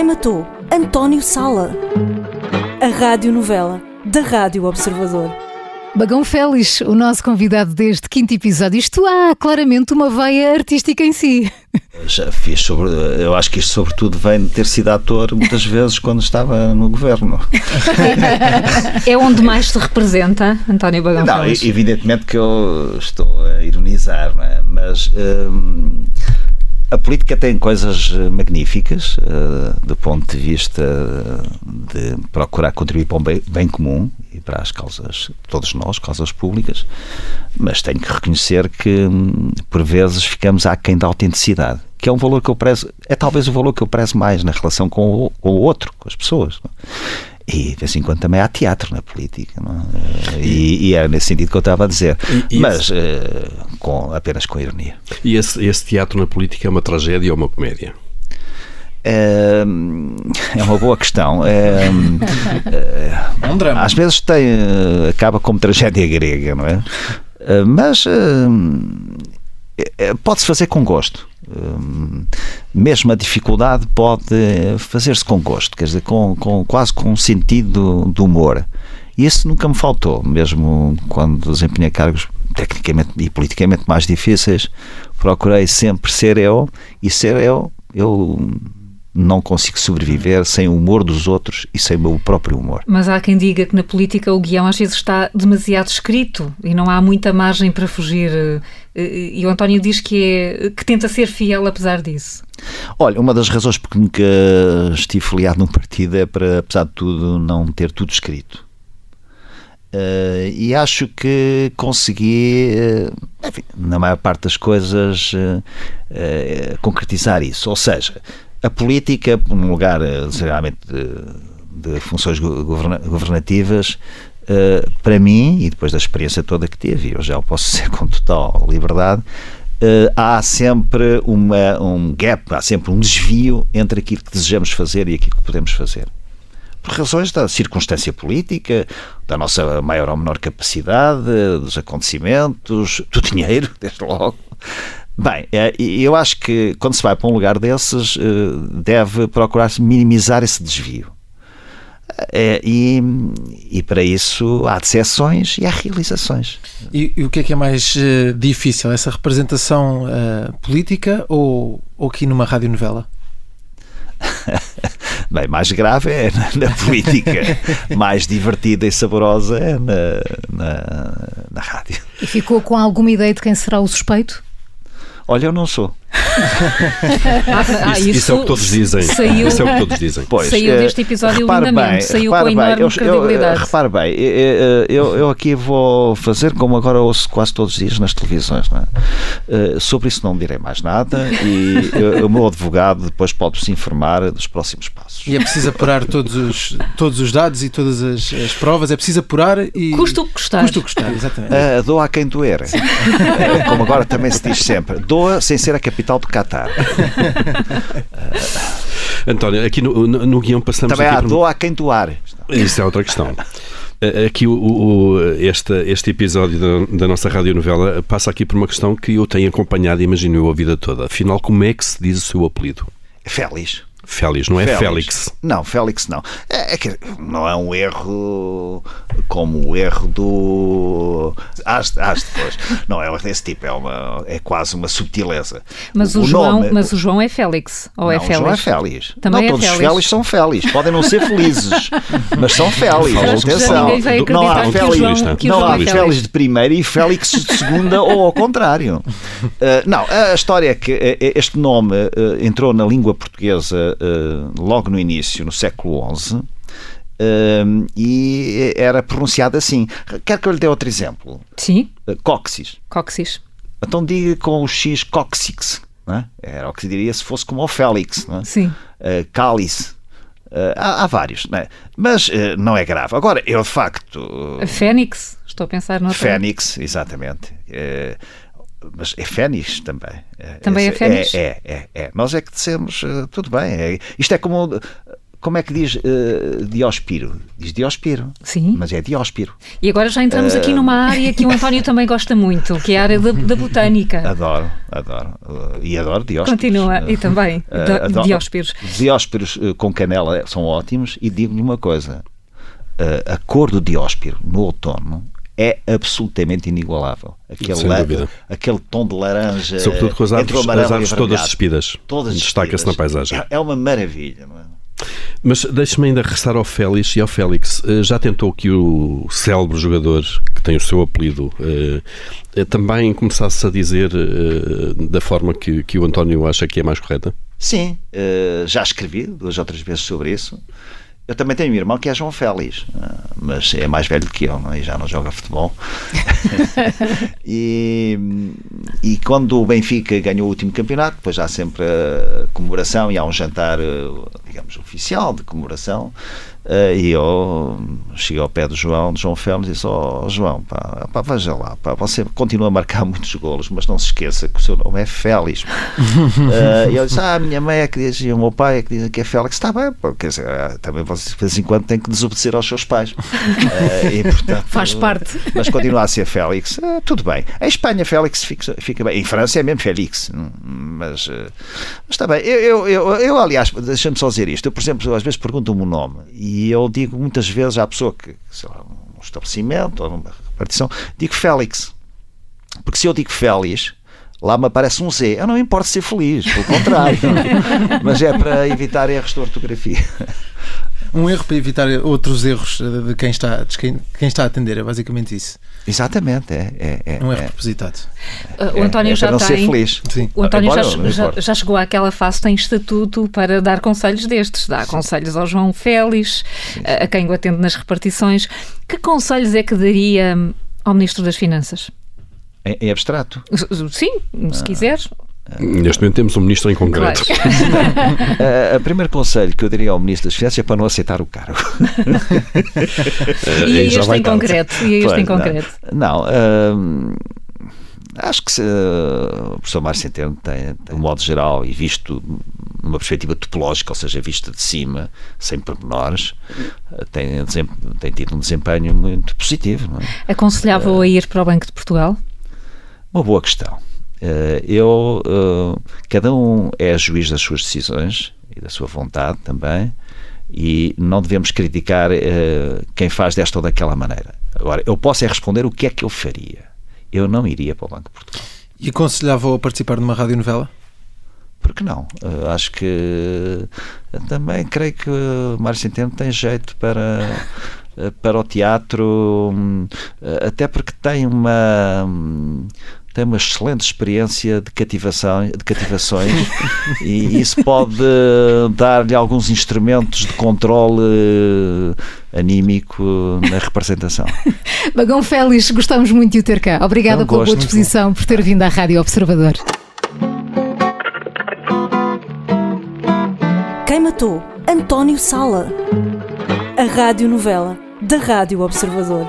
Quem matou António Sala? A radionovela da Rádio Observador. Bagão Félix, o nosso convidado deste quinto episódio. Isto há claramente uma veia artística em si. Já fiz sobre. Eu acho que isto, sobretudo, vem de ter sido ator muitas vezes quando estava no governo. É onde mais se representa, António Bagão Não, Félix. evidentemente que eu estou a ironizar, não é? mas hum, a política tem coisas eh, magníficas eh, do ponto de vista de procurar contribuir para o bem, bem comum e para as causas, todos nós, causas públicas, mas tenho que reconhecer que hum, por vezes ficamos aquém da autenticidade, que é um valor que eu prezo, é talvez o valor que eu prezo mais na relação com o, com o outro, com as pessoas. não é? E de vez em quando também há teatro na política, não é? e, e era nesse sentido que eu estava a dizer, E- e mas eh, com, apenas com ironia. E esse, esse teatro na política é uma tragédia ou uma comédia? É, é uma boa questão. É, É um drama. às vezes tem, eh, acaba como tragédia grega, não é? Eh, Mas eh, eh, pode-se fazer com gosto. Eh, Mesmo a dificuldade pode fazer-se com gosto, quer dizer, com, com- quase com um sentido do humor. E isso nunca me faltou, mesmo quando desempenhei cargos tecnicamente e politicamente mais difíceis, procurei sempre ser eu e ser eu. Eu não consigo sobreviver sem o humor dos outros e sem o meu próprio humor. Mas há quem diga que na política o guião às vezes está demasiado escrito e não há muita margem para fugir. eh, E o António diz que, é, que tenta ser fiel apesar disso. Olha, uma das razões por que nunca estive filiado num partido é para, apesar de tudo, não ter tudo escrito. Eh, e acho que consegui, eh, enfim, na maior parte das coisas, eh, eh, concretizar isso. Ou seja, a política, num lugar, eh, geralmente, de, de funções go- governa- governativas, eh, para mim, e depois da experiência toda que tive, e eu já posso dizer com total liberdade, eh, há sempre uma, um gap, há sempre um desvio entre aquilo que desejamos fazer e aquilo que podemos fazer por razões da circunstância política, da nossa maior ou menor capacidade, dos acontecimentos, do dinheiro, desde logo. Bem, e eu acho que quando se vai para um lugar desses, eh, deve procurar-se minimizar esse desvio. Eh, E, e para isso há decepções e há realizações. E, e o que é que é mais eh, difícil? Essa representação eh, política ou, ou aqui numa radionovela? Bem, mais grave é na, na política, mais divertida e saborosa é na, na, na rádio. E ficou com alguma ideia de quem será o suspeito? Olha, eu não sou. Ah, isso, isso é o que todos dizem. Saiu, Isso é o que todos dizem. Pois, Saiu eh, deste episódio lindamente, bem, saiu repare com bem, enorme eu- eu, credibilidade. eh, repare bem, eh, eh, eu, eu aqui vou fazer como agora ouço quase todos os dias nas televisões. Não é? Eh, sobre isso não direi mais nada e o meu advogado depois pode-se informar dos próximos passos. E é preciso apurar todos os, todos os dados e todas as, as provas. É preciso apurar e. Custa o que custar. Custa o que custar, exatamente. Eh, doa a quem doer. Como agora também se diz sempre. Doa sem ser a capital do Qatar. António, aqui no, no, no guião passamos Também há por- doa a quem doar. Isso é outra questão. Aqui o, o- este, este episódio da, da nossa radionovela passa aqui por uma questão que eu tenho acompanhado imagino eu a vida toda. Afinal, como é que se diz o seu apelido? Félix. Félix, não é Félix? Não, Félix não. É, é que não é um erro como o erro do. As, as depois. Não é desse tipo, é, uma, é quase uma subtileza. Mas o, João, nome- mas o João é Félix. Ou é não, o Félix? João é Félix. Também não, é todos Félix. os Félix são Félix. Podem não ser felizes, mas são Félix. Atenção. não há o Félix, João- que o não João há é Félix. Félix de primeira e Félix de segunda ou ao contrário. Uh, não, a história é que uh, este nome uh, entrou na língua portuguesa uh, logo no início, no século XI. uh, e era pronunciado assim. Quer que eu lhe dê outro exemplo? Sim, Uh, Cóxis. cóccix. Então diga com o X. Não é? Era o que se diria se fosse como o Félix. Não é? Sim. uh, cálice. Uh, há, há vários, não é? mas uh, não é grave. Agora, eu de facto. A Fênix, estou a pensar noutra. Fênix, exatamente. Uh, mas é Fênix também. Uh, Também é esse- Fênix? É, é, é, é. Nós é que dissemos, uh, tudo bem. é- isto é como. como é que diz uh, Dióspiro? Diz Dióspiro. Sim. Mas é Dióspiro. E agora já entramos uh... aqui numa área que o António também gosta muito, que é a área da, da botânica. Adoro, adoro. Uh, e adoro Dióspiros. Continua, e também uh, Dióspiros. Dióspiros com canela são ótimos e digo-lhe uma coisa. a cor do Dióspiro no outono é absolutamente inigualável. Aquele, la, aquele tom de laranja. Sobretudo com as árvores, as árvores todas despidas. Todas Destaca-se na paisagem. É, é uma maravilha. É? Mas deixe-me ainda regressar ao Félix e ao Félix. Eh, já tentou que o célebre jogador, que tem o seu apelido, eh, eh, também começasse a dizer da forma que, que o António acha que é mais correta? Sim, já escrevi duas ou três vezes sobre isso. Eu também tenho um irmão que é João Félix, mas é mais velho que eu não? É? e já não joga futebol. e, e quando o Benfica ganhou o último campeonato, depois há sempre a comemoração e há um jantar, digamos, oficial de comemoração. Uh, e eu cheguei ao pé do João, do João Félix, e disse: Ó oh, João, pá, pá, veja lá, pá, você continua a marcar muitos golos, mas não se esqueça que o seu nome é Félix. uh, e eu disse: Ah, a minha mãe é que diz, e o meu pai é que diz que é Félix. Está bem, quer dizer, ah, também você de vez em quando tem que desobedecer aos seus pais. Uh, e, portanto, Faz parte. Mas continua a ser Félix, tudo bem. Em Espanha, Félix fica, fica bem. Em França é mesmo Félix, mas, mas está bem. Eu, eu, eu, eu aliás, deixa-me só dizer isto. Eu, por exemplo, às vezes pergunto-me o nome e eu digo muitas vezes à pessoa que, sei lá, num estabelecimento ou numa repartição, digo Félix. Porque se eu digo Félix, lá me aparece um Z. Eu não importo ser feliz, pelo contrário. Mas é para evitar erros de ortografia. Um erro para evitar outros erros de quem está, de quem, quem está a atender, é basicamente isso. Exatamente, é. é, é um erro é, propositado. Uh, o António é, já não tem. Ser feliz. Sim. O António já, já, já, chegou àquela fase, tem estatuto para dar conselhos destes. Dá sim. conselhos ao João Félix, sim, sim. a quem o atende nas repartições. Que conselhos é que daria ao Ministro das Finanças? Em, em abstrato? Sim, se ah. quiseres. Neste momento temos um ministro em concreto. Claro. uh, o primeiro conselho que eu diria ao ministro das Finanças é para não aceitar o cargo. e a este em concreto? E este pois, em concreto? Não, não uh, acho que se, uh, o professor Mário Centeno tem, de um modo geral, e visto numa perspectiva topológica, ou seja, vista de cima, sem pormenores, tem, tem tido um desempenho muito positivo. É? Aconselhável a ir para o Banco de Portugal? Uma boa questão. Eh, eu, eh, cada um é juiz das suas decisões e da sua vontade também, e não devemos criticar eh, quem faz desta ou daquela maneira. Agora, eu posso é responder o que é que eu faria. Eu não iria para o Banco de Portugal. E aconselhava a participar de uma radionovela? Porque não? Uh, acho que uh, também creio que o Mário Centeno tem jeito para, para o teatro, até porque tem uma. Um, tem uma excelente experiência de cativação, de cativações e isso pode dar-lhe alguns instrumentos de controle anímico na representação. Bagão Félix, gostamos muito de o ter cá. Obrigada pela boa disposição, por ter vindo à Rádio Observador. Quem matou? António Sala. A Rádio Novela, da Rádio Observador.